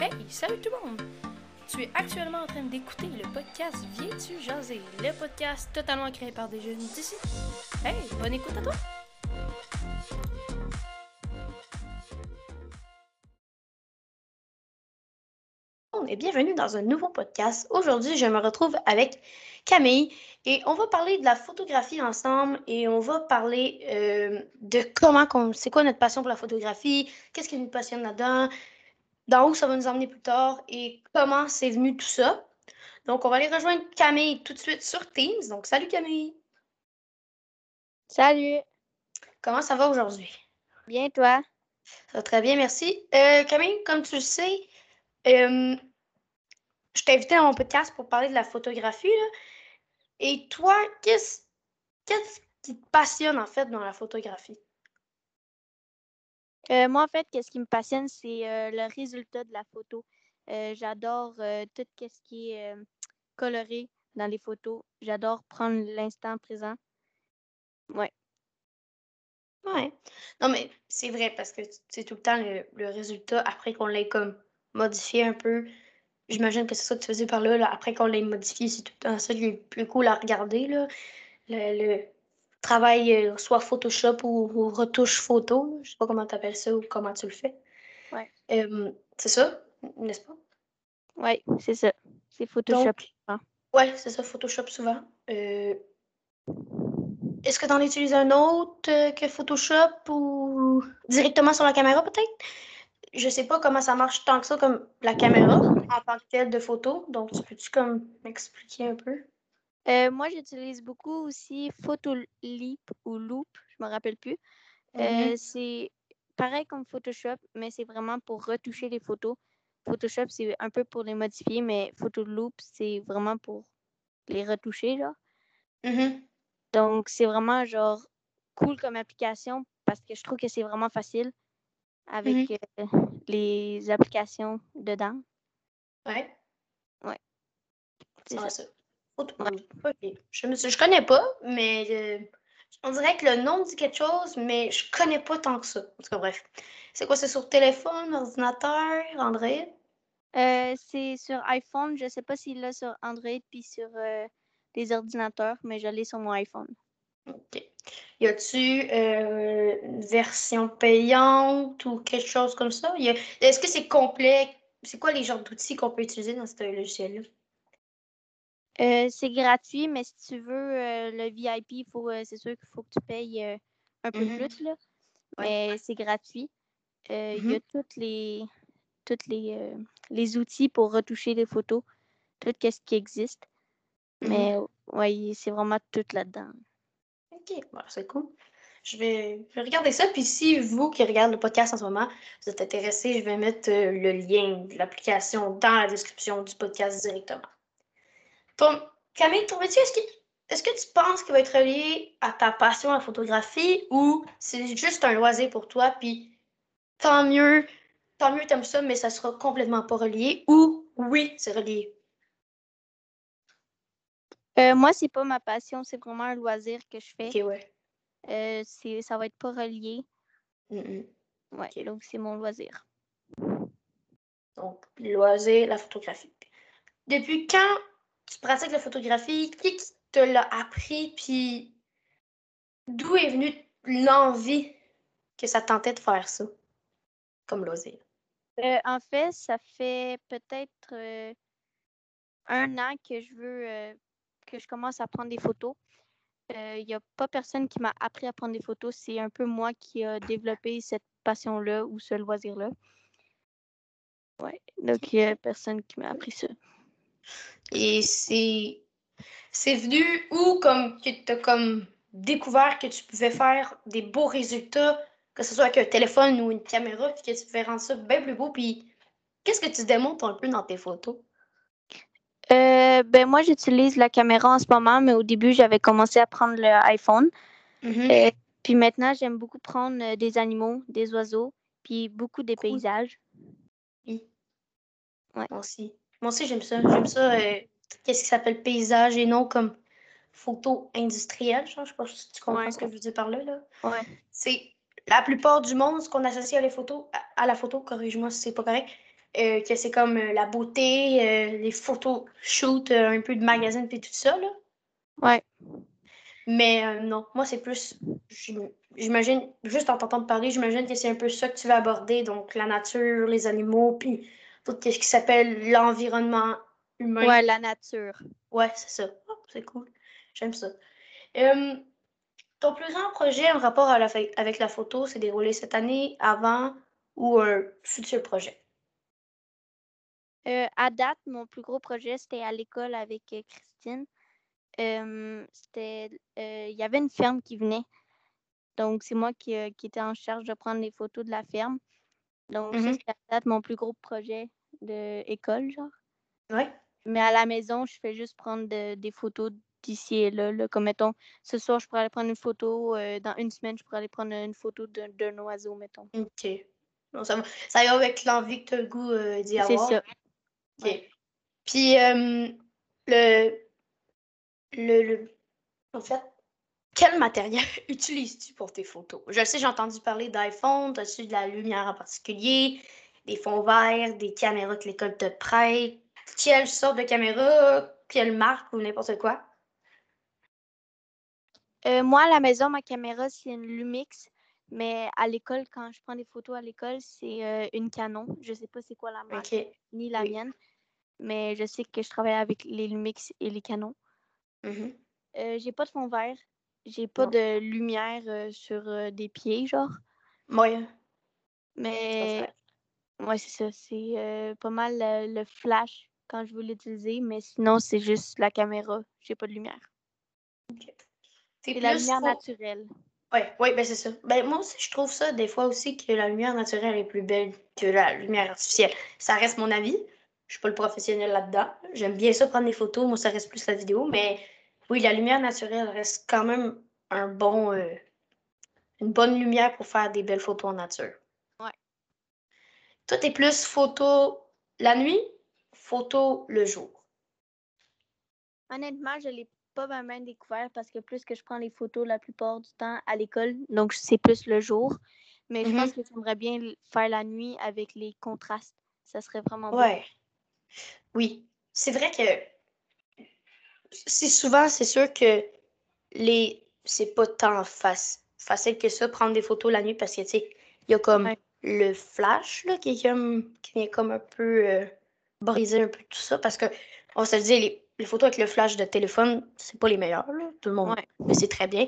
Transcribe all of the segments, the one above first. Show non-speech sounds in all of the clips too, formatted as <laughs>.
Hey, salut tout le monde! Tu es actuellement en train d'écouter le podcast Viens-tu jaser? Le podcast totalement créé par des jeunes d'ici. Hey, bonne écoute à toi! et bienvenue dans un nouveau podcast. Aujourd'hui, je me retrouve avec Camille et on va parler de la photographie ensemble et on va parler euh, de comment, c'est quoi notre passion pour la photographie, qu'est-ce qui nous passionne là-dedans, dans où ça va nous emmener plus tard et comment c'est venu tout ça? Donc, on va aller rejoindre Camille tout de suite sur Teams. Donc, salut Camille. Salut. Comment ça va aujourd'hui? Bien, toi? Ça va très bien, merci. Euh, Camille, comme tu le sais, euh, je t'ai invité à mon podcast pour parler de la photographie. Là. Et toi, qu'est-ce qui te passionne en fait dans la photographie? Euh, moi, en fait, qu'est-ce qui me passionne, c'est euh, le résultat de la photo. Euh, j'adore tout ce qui est coloré dans les photos. J'adore prendre l'instant présent. Ouais. Ouais. Non, mais c'est vrai parce que c'est tout le temps le, résultat après qu'on l'ait comme modifié un peu. J'imagine que c'est ça que tu faisais par là. après qu'on l'ait modifié, c'est tout le temps ça qui est plus cool à regarder. Là. le, euh, soit Photoshop ou, retouche photo. Je sais pas comment tu appelles ça ou comment tu le fais. Ouais. c'est ça, n'est-ce pas? Oui, c'est ça. C'est Photoshop. Oui, c'est ça, Photoshop souvent. Euh, est-ce que tu en utilises un autre euh, que Photoshop ou directement sur la caméra peut-être? Je sais pas comment ça marche tant que ça comme la caméra en tant que telle de photo. Donc, tu peux-tu comme m'expliquer un peu? Euh, moi, j'utilise beaucoup aussi Photolip ou Loop, je me rappelle plus. Euh, c'est pareil comme Photoshop, mais c'est vraiment pour retoucher les photos. Photoshop, c'est un peu pour les modifier, mais Photoloop, c'est vraiment pour les retoucher, là. Mm-hmm. Donc, c'est vraiment, genre, cool comme application parce que je trouve que c'est vraiment facile avec mm-hmm. euh, les applications dedans. Ouais. Ouais. C'est ça. Je ne connais pas, mais euh, on dirait que le nom dit quelque chose, mais je connais pas tant que ça. En tout cas, bref. C'est quoi? C'est sur téléphone, ordinateur, Android? Euh, c'est sur iPhone. Je sais pas s'il l'a sur Android puis sur euh, des ordinateurs, mais je l'ai sur mon iPhone. OK. Y a-tu une version payante ou quelque chose comme ça? Est-ce que c'est complet? C'est quoi les genres d'outils qu'on peut utiliser dans ce logiciel-là? Euh, c'est gratuit, mais si tu veux euh, le VIP, faut, euh, c'est sûr qu'il faut que tu payes un peu mm-hmm. plus. Là. Mais c'est gratuit. Il y a mm-hmm. toutes les, toutes les, les outils pour retoucher les photos, tout ce qui existe. Mais mm-hmm. oui, c'est vraiment tout là-dedans. OK, c'est cool. Je vais, regarder ça. Puis si vous qui regardez le podcast en ce moment, vous êtes intéressé, je vais mettre le lien de l'application dans la description du podcast directement. Camille, est-ce que, tu penses qu'il va être relié à ta passion à la photographie ou c'est juste un loisir pour toi, puis tant mieux, tant mieux t'aimes ça, mais ça sera complètement pas relié ou oui, c'est relié? Euh, moi, c'est pas ma passion, c'est vraiment un loisir que je fais. Ok, ouais. Euh, ça va être pas relié. Ouais, donc c'est mon loisir. Donc, loisir, la photographie. Depuis quand tu pratiques la photographie, qui te l'a appris, puis d'où est venue l'envie que ça tentait de faire ça comme loisir? Euh, en fait, ça fait peut-être euh, un an que je veux euh, que je commence à prendre des photos. Il n'y a pas personne qui m'a appris à prendre des photos. C'est un peu moi qui a développé cette passion-là ou ce loisir-là. Ouais. Donc, il n'y a personne qui m'a appris ça. Et c'est c'est venu où comme que tu as comme découvert que tu pouvais faire des beaux résultats, que ce soit avec un téléphone ou une caméra, puis que tu pouvais rendre ça bien plus beau. Puis qu'est-ce que tu démontres un peu dans tes photos? Euh, ben moi, j'utilise la caméra en ce moment, mais au début, j'avais commencé à prendre l'iPhone. Mm-hmm. Euh, puis maintenant, j'aime beaucoup prendre euh, des animaux, des oiseaux, puis beaucoup des paysages. Oui. Ouais. Moi aussi. Moi aussi, j'aime ça. J'aime ça. Euh, qu'est-ce qui s'appelle paysage et non comme photo industrielle. Je ne sais pas si tu comprends ce que je veux dire par là. là. Ouais. C'est la plupart du monde, ce qu'on associe à, les photos, à, la photo, corrige-moi si c'est pas correct, euh, que c'est comme euh, la beauté, euh, les photos shoot, un peu de magazine puis tout ça, là. Ouais. Mais euh, non, moi, c'est plus. j'im- J'imagine, juste en t'entendant parler, j'imagine que c'est un peu ça que tu vas aborder. Donc, la nature, les animaux, puis tout ce qui s'appelle l'environnement humain. Ouais, la nature. Ouais, c'est ça. Oh, c'est cool. J'aime ça. Euh, ton plus grand projet en rapport à la fa- avec la photo s'est déroulé cette année, avant ou un futur projet? Euh, à date, mon plus gros projet, c'était à l'école avec euh, Christine. Euh, c'était, euh, il y avait une ferme qui venait. Donc, c'est moi qui, qui étais en charge de prendre les photos de la ferme. Donc, Mhm. c'était à date mon plus gros projet d'école, genre. Ouais. Mais à la maison, je fais juste prendre de- des photos d'ici et là, là. Comme, mettons, ce soir, je pourrais aller prendre une photo. euh, dans une semaine, je pourrais aller prendre une photo d'un oiseau, mettons. OK. Bon, ça, ça va avec l'envie que tu as le goût euh, d'y C'est avoir. ça. OK. Ouais. Puis, euh, le, le, le- En fait, quel matériel <laughs> utilises-tu pour tes photos? Je sais, j'ai entendu parler d'iPhone. As-tu de la lumière en particulier? Des fonds verts, des caméras que l'école te prête? Quelle sorte de caméra? Quelle marque ou n'importe quoi? Euh, moi, à la maison, ma caméra, c'est une Lumix. Mais à l'école, quand je prends des photos à l'école, c'est euh, une Canon. Je sais pas c'est quoi la marque, ni la Oui. mienne. Mais je sais que je travaille avec les Lumix et les Canons. Mhm. Euh, j'ai pas de fond vert. J'ai pas Non. de lumière euh, sur euh, des pieds, genre. Ouais. Mais ouais, c'est ça. C'est euh, pas mal le, flash quand je veux l'utiliser. Mais sinon, c'est juste la caméra. J'ai pas de lumière. T'es C'est la lumière trop- naturelle. Ouais, ouais, ben c'est ça. Ben moi aussi, je trouve ça des fois aussi que la lumière naturelle est plus belle que la lumière artificielle. Ça reste mon avis. Je suis pas le professionnel là-dedans. J'aime bien ça prendre des photos. Moi, ça reste plus la vidéo. Mais oui, la lumière naturelle reste quand même un bon, euh, une bonne lumière pour faire des belles photos en nature. Ouais. Toi, t'es plus photo la nuit, photo le jour? Honnêtement, je l'ai pas vraiment découvert parce que plus que je prends les photos la plupart du temps à l'école, donc c'est plus le jour. Mais je pense que j'aimerais bien faire la nuit avec les contrastes. Ça serait vraiment beau. Ouais. Oui. C'est vrai que c'est souvent, c'est sûr que les c'est pas tant fac- facile que ça prendre des photos la nuit parce que tu sais, il y a comme Ouais. le flash là, qui est comme qui vient comme un peu euh, briser un peu tout ça parce que on se le dit les, les photos avec le flash de téléphone, c'est pas les meilleures là, tout le monde Ouais. le sait très bien.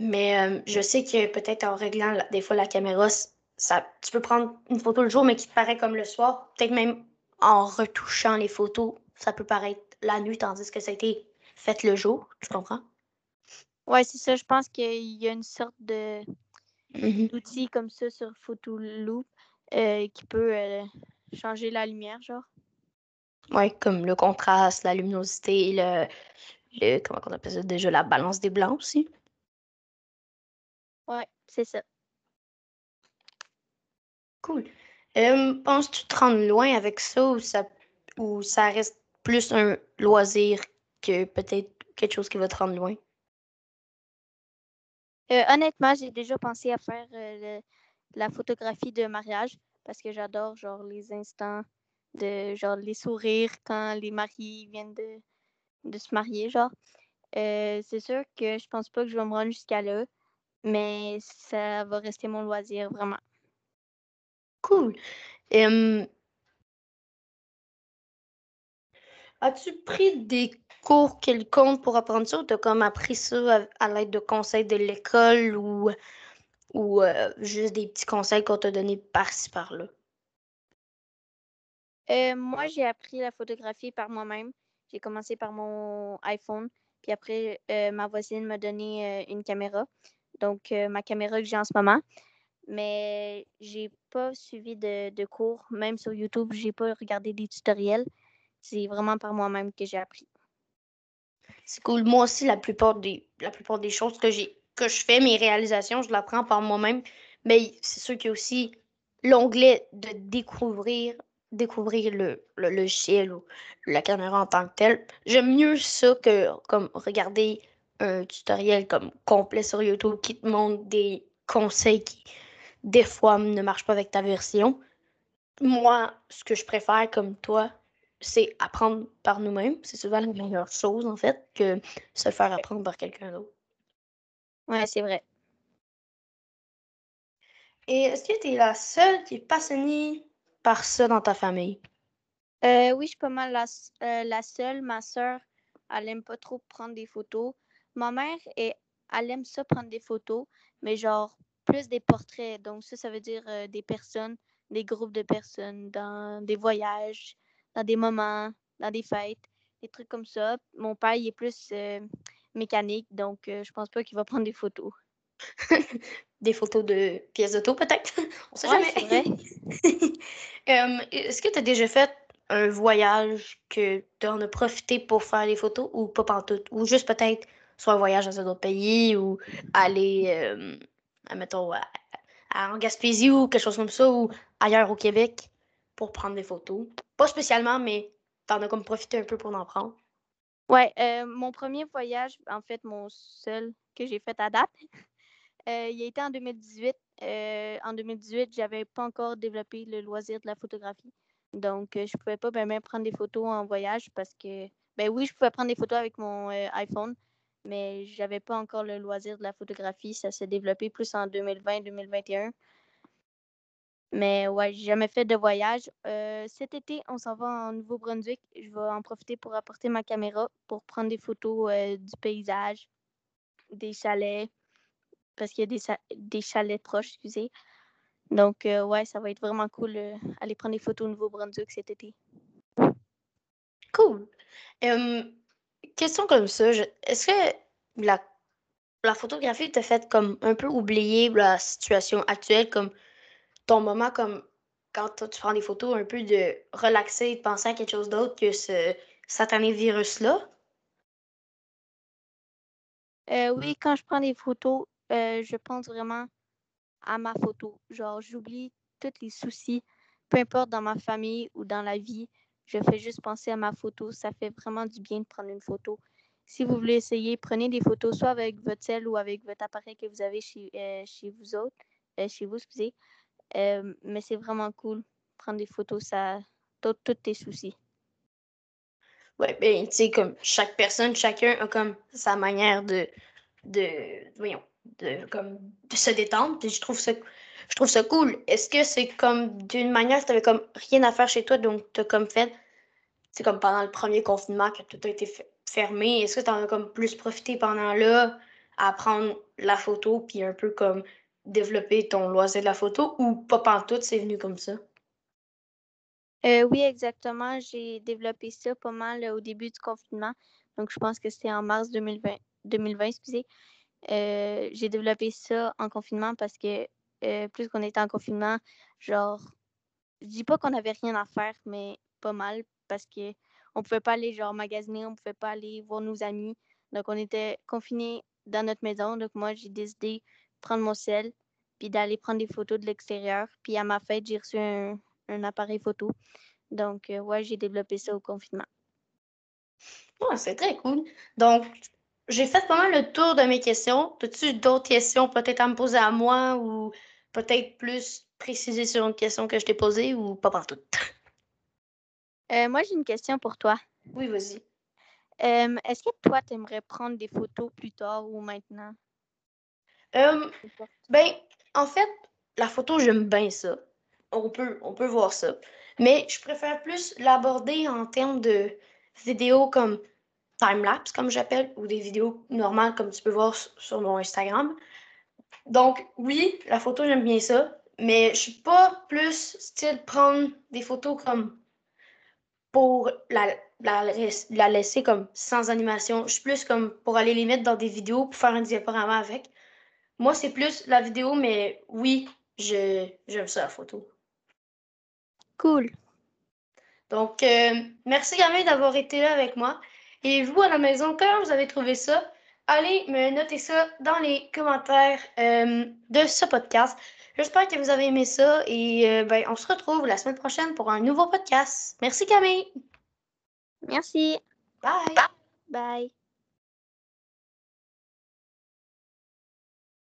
Mais euh, je sais que peut-être en réglant la- des fois la caméra, ça, tu peux prendre une photo le jour, mais qui te paraît comme le soir. Peut-être même en retouchant les photos, ça peut paraître la nuit, tandis que ça a été fait le jour. Tu comprends? Ouais, c'est ça. Je pense qu'il y a une sorte de Mhm. d'outil comme ça sur Photoloop euh, qui peut euh, changer la lumière, genre. Ouais, comme le contraste, la luminosité, le, le comment on appelle ça déjà, la balance des blancs aussi. Ouais, c'est ça. Cool. Euh, Penses-tu te rendre loin avec ça ou ça, ou ça reste plus un loisir que peut-être quelque chose qui va te rendre loin? Euh, honnêtement, j'ai déjà pensé à faire euh, le- la photographie de mariage parce que j'adore genre les instants de genre les sourires quand les mariés viennent de, de se marier, genre. Euh, c'est sûr que je pense pas que je vais me rendre jusqu'à là, mais ça va rester mon loisir, vraiment. Cool. Hum, As-tu pris des cours quelconques pour apprendre ça ou t'as comme appris ça à, l'aide de conseils de l'école ou, ou euh, juste des petits conseils qu'on t'a donnés par-ci par-là? Euh, moi, j'ai appris la photographie par moi-même. J'ai commencé par mon iPhone, puis après, euh, ma voisine m'a donné une caméra. Donc, ma caméra que j'ai en ce moment. Mais j'ai pas suivi de, de cours, même sur YouTube, j'ai pas regardé des tutoriels. C'est vraiment par moi-même que j'ai appris. C'est cool. Moi aussi, la plupart des, la plupart des choses que que je fais, mes réalisations, je l'apprends par moi-même. Mais c'est sûr qu'il y a aussi l'onglet de découvrir, découvrir le, le logiciel ou la caméra en tant que telle. J'aime mieux ça que comme regarder un tutoriel comme complet sur YouTube qui te montre des conseils qui, des fois, ne marchent pas avec ta version. moi, ce que je préfère comme toi, c'est apprendre par nous-mêmes. C'est souvent la meilleure chose, en fait, que se faire apprendre par quelqu'un d'autre. Ouais, c'est vrai. Et est-ce que tu es la seule qui est passionnée par ça dans ta famille? Euh, oui, je suis pas mal la, euh, la seule. Ma sœur, elle aime pas trop prendre des photos. Ma mère, est, elle aime ça prendre des photos, mais genre plus des portraits. Donc ça, ça veut dire euh, des personnes, des groupes de personnes, dans des voyages, dans des moments, dans des fêtes, des trucs comme ça. Mon père, il est plus euh, mécanique, donc euh, je pense pas qu'il va prendre des photos. <laughs> Des photos de pièces d'auto, peut-être? <laughs> On sait Ouais, jamais. <laughs> Euh, est-ce que tu as déjà fait un voyage que tu en as profité pour faire des photos ou pas pantoute? Ou juste peut-être soit un voyage dans un autre pays ou aller, euh, admettons, à, à- en Gaspésie ou quelque chose comme ça ou ailleurs au Québec? Pour prendre des photos? Pas spécialement, mais t'en as comme profité un peu pour en prendre. Ouais, euh, mon premier voyage, en fait, mon seul que j'ai fait à date, <laughs> euh, il a été en 2018. Euh, en 2018, j'avais pas encore développé le loisir de la photographie. Donc, euh, je pouvais pas ben, même prendre des photos en voyage parce que, ben oui, je pouvais prendre des photos avec mon iPhone, mais j'avais pas encore le loisir de la photographie. Ça s'est développé plus en 2020-2021. Mais ouais, j'ai jamais fait de voyage. Euh, cet été, on s'en va en Nouveau-Brunswick. Je vais en profiter pour apporter ma caméra pour prendre des photos euh, du paysage, des chalets, parce qu'il y a des, des chalets proches, excusez. Donc, euh, ouais, ça va être vraiment cool aller prendre des photos au Nouveau-Brunswick cet été. Cool. Question comme ça, est-ce que la, la photographie t'a fait comme un peu oublier la situation actuelle, comme ton moment, comme quand tu prends des photos, un peu de relaxer, de penser à quelque chose d'autre que ce satané virus-là? Euh, oui, quand je prends des photos, euh, je pense vraiment à ma photo. Genre, j'oublie tous les soucis, peu importe dans ma famille ou dans la vie. Je fais juste penser à ma photo. Ça fait vraiment du bien de prendre une photo. Si vous voulez essayer, prenez des photos soit avec votre cell ou avec votre appareil que vous avez chez, euh, chez vous autres, euh, chez vous, excusez. Euh, mais c'est vraiment cool. Prendre des photos, ça t'ôte tous tes soucis. Ouais, ben, tu sais, comme chaque personne, chacun a comme sa manière de, de, voyons, de, comme, de se détendre, puis je trouve ça, je trouve ça cool. Est-ce que c'est comme d'une manière, tu comme rien à faire chez toi, donc tu as comme fait, c'est comme pendant le premier confinement que tout a été fe- fermé, est-ce que tu en as comme plus profité pendant là à prendre la photo, puis un peu comme développer ton loisir de la photo, ou pas pantoute, c'est venu comme ça? Euh, oui, exactement. J'ai développé ça pas mal euh, au début du confinement. Donc, je pense que c'était en mars 2020, 2020 excusez. Euh, j'ai développé ça en confinement parce que plus qu'on était en confinement, genre, je dis pas qu'on avait rien à faire, mais pas mal parce que on pouvait pas aller genre magasiner, on pouvait pas aller voir nos amis. Donc, on était confinés dans notre maison. Donc, moi, j'ai décidé prendre mon sel puis d'aller prendre des photos de l'extérieur. Puis à ma fête, j'ai reçu un, un appareil photo. Donc, euh, ouais, j'ai développé ça au confinement. Ouais, c'est très cool. Donc, j'ai fait pas mal le tour de mes questions. As-tu d'autres questions peut-être à me poser à moi ou peut-être plus préciser sur une question que je t'ai posée ou pas partout? Euh, moi, j'ai une question pour toi. Oui, vas-y. Euh, Est-ce que toi, tu aimerais prendre des photos plus tard ou maintenant? Euh, ben, en fait, la photo, j'aime bien ça. On peut, on peut voir ça. Mais je préfère plus l'aborder en termes de vidéos comme time-lapse, comme j'appelle, ou des vidéos normales comme tu peux voir sur mon Instagram. Donc, oui, la photo, j'aime bien ça, mais je suis pas plus style prendre des photos comme pour la, la, la laisser comme sans animation. Je suis plus comme pour aller les mettre dans des vidéos pour faire un diaporama avec. Moi, c'est plus la vidéo, mais oui, j'aime ça, la photo. Cool. Donc, euh, merci Camille d'avoir été là avec moi. Et vous à la maison, comment vous avez trouvé ça? Allez me noter ça dans les commentaires euh, de ce podcast. J'espère que vous avez aimé ça et euh, ben, on se retrouve la semaine prochaine pour un nouveau podcast. Merci Camille. Merci. Bye. Bye.